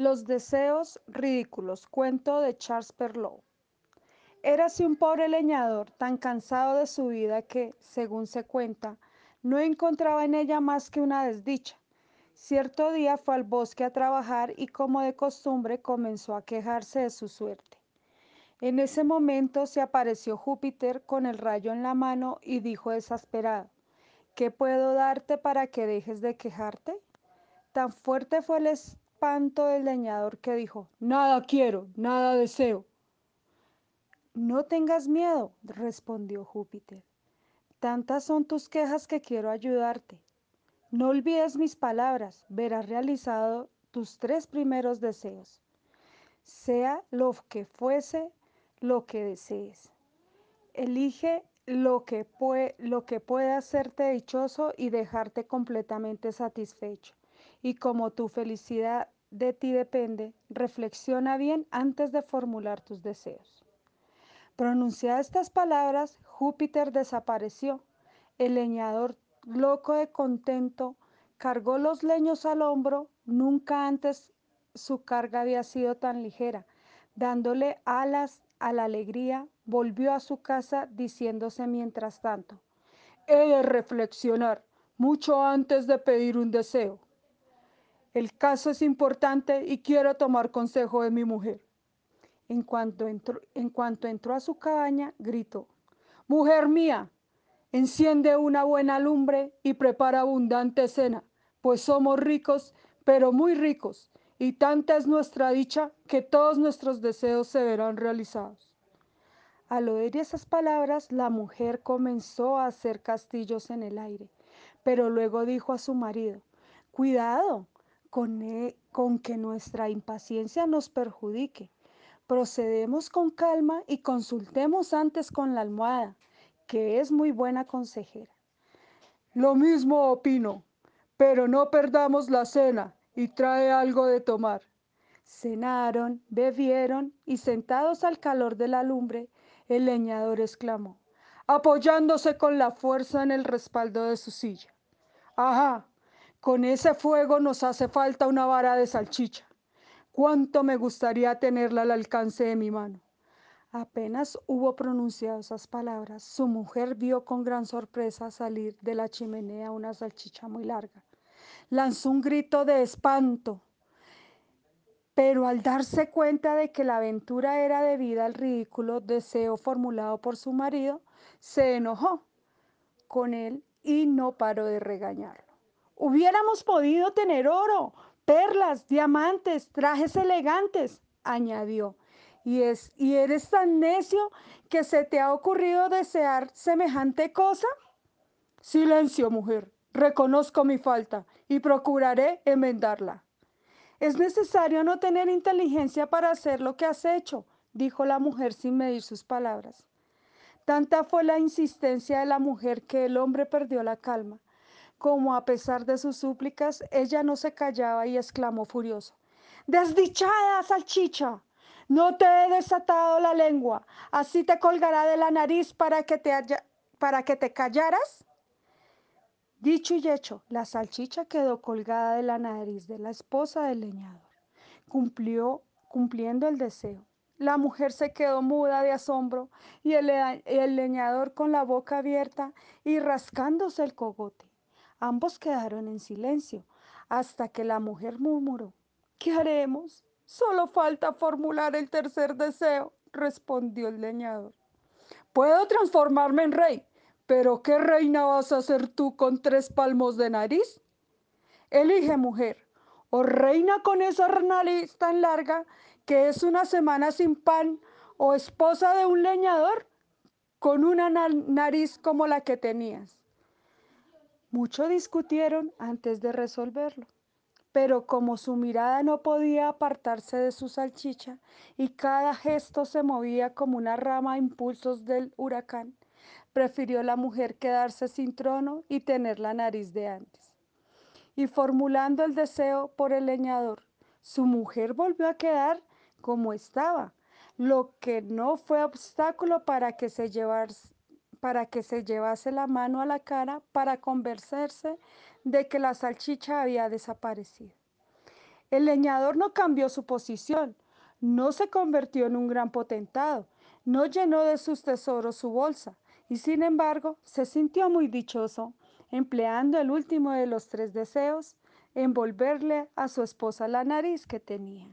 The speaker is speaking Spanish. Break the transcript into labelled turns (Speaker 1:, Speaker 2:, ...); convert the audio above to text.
Speaker 1: Los deseos ridículos. Cuento de Charles Perrault. Érase un pobre leñador tan cansado de su vida que, según se cuenta, no encontraba en ella más que una desdicha. Cierto día fue al bosque a trabajar y como de costumbre comenzó a quejarse de su suerte. En ese momento se apareció Júpiter con el rayo en la mano y dijo desesperado, ¿qué puedo darte para que dejes de quejarte? Tan fuerte fue el espanto del leñador que dijo, nada quiero, nada deseo. No tengas miedo, respondió Júpiter. Tantas son tus quejas que quiero ayudarte. No olvides mis palabras, verás realizado tus tres primeros deseos. Sea lo que fuese lo que desees. Elige lo que, puede, lo que pueda hacerte dichoso y dejarte completamente satisfecho y como tu felicidad de ti depende, reflexiona bien antes de formular tus deseos. Pronunciadas estas palabras, Júpiter desapareció. El leñador, loco de contento, cargó los leños al hombro. Nunca antes su carga había sido tan ligera. Dándole alas a la alegría, volvió a su casa diciéndose mientras tanto, he de reflexionar mucho antes de pedir un deseo. El caso es importante y quiero tomar consejo de mi mujer. En cuanto entró, en cuanto entró a su cabaña, gritó, Mujer mía, enciende una buena lumbre y prepara abundante cena, pues somos ricos, pero muy ricos, y tanta es nuestra dicha que todos nuestros deseos se verán realizados. Al oír esas palabras, la mujer comenzó a hacer castillos en el aire, pero luego dijo a su marido, Cuidado, e, con, que nuestra impaciencia nos perjudique. Procedemos con calma y consultemos antes con la almohada, que es muy buena consejera. Lo mismo opino, pero no perdamos la cena y trae algo de tomar. Cenaron, bebieron y sentados al calor de la lumbre, el leñador exclamó, apoyándose con la fuerza en el respaldo de su silla. Ajá, con ese fuego nos hace falta una vara de salchicha. Cuánto me gustaría tenerla al alcance de mi mano. Apenas hubo pronunciado esas palabras, su mujer vio con gran sorpresa salir de la chimenea una salchicha muy larga. Lanzó un grito de espanto, pero al darse cuenta de que la aventura era debida al ridículo deseo formulado por su marido, se enojó con él y no paró de regañarlo. Hubiéramos podido tener oro, perlas, diamantes, trajes elegantes, añadió. ¿Y, es, ¿Y eres tan necio que se te ha ocurrido desear semejante cosa? Silencio, mujer. Reconozco mi falta y procuraré enmendarla. Es necesario no tener inteligencia para hacer lo que has hecho, dijo la mujer sin medir sus palabras. Tanta fue la insistencia de la mujer que el hombre perdió la calma como a pesar de sus súplicas, ella no se callaba y exclamó furioso, Desdichada salchicha, no te he desatado la lengua, así te colgará de la nariz para que te, para que te callaras. Dicho y hecho, la salchicha quedó colgada de la nariz de la esposa del leñador. Cumplió, cumpliendo el deseo. La mujer se quedó muda de asombro y el leñador con la boca abierta y rascándose el cogote. Ambos quedaron en silencio hasta que la mujer murmuró, ¿qué haremos? Solo falta formular el tercer deseo, respondió el leñador. Puedo transformarme en rey, pero ¿qué reina vas a ser tú con tres palmos de nariz? Elige mujer, o reina con esa nariz tan larga que es una semana sin pan, o esposa de un leñador con una nariz como la que tenías. Mucho discutieron antes de resolverlo, pero como su mirada no podía apartarse de su salchicha y cada gesto se movía como una rama a impulsos del huracán, prefirió la mujer quedarse sin trono y tener la nariz de antes. Y formulando el deseo por el leñador, su mujer volvió a quedar como estaba, lo que no fue obstáculo para que se llevase para que se llevase la mano a la cara para convencerse de que la salchicha había desaparecido. El leñador no cambió su posición, no se convirtió en un gran potentado, no llenó de sus tesoros su bolsa, y sin embargo se sintió muy dichoso, empleando el último de los tres deseos, envolverle a su esposa la nariz que tenía.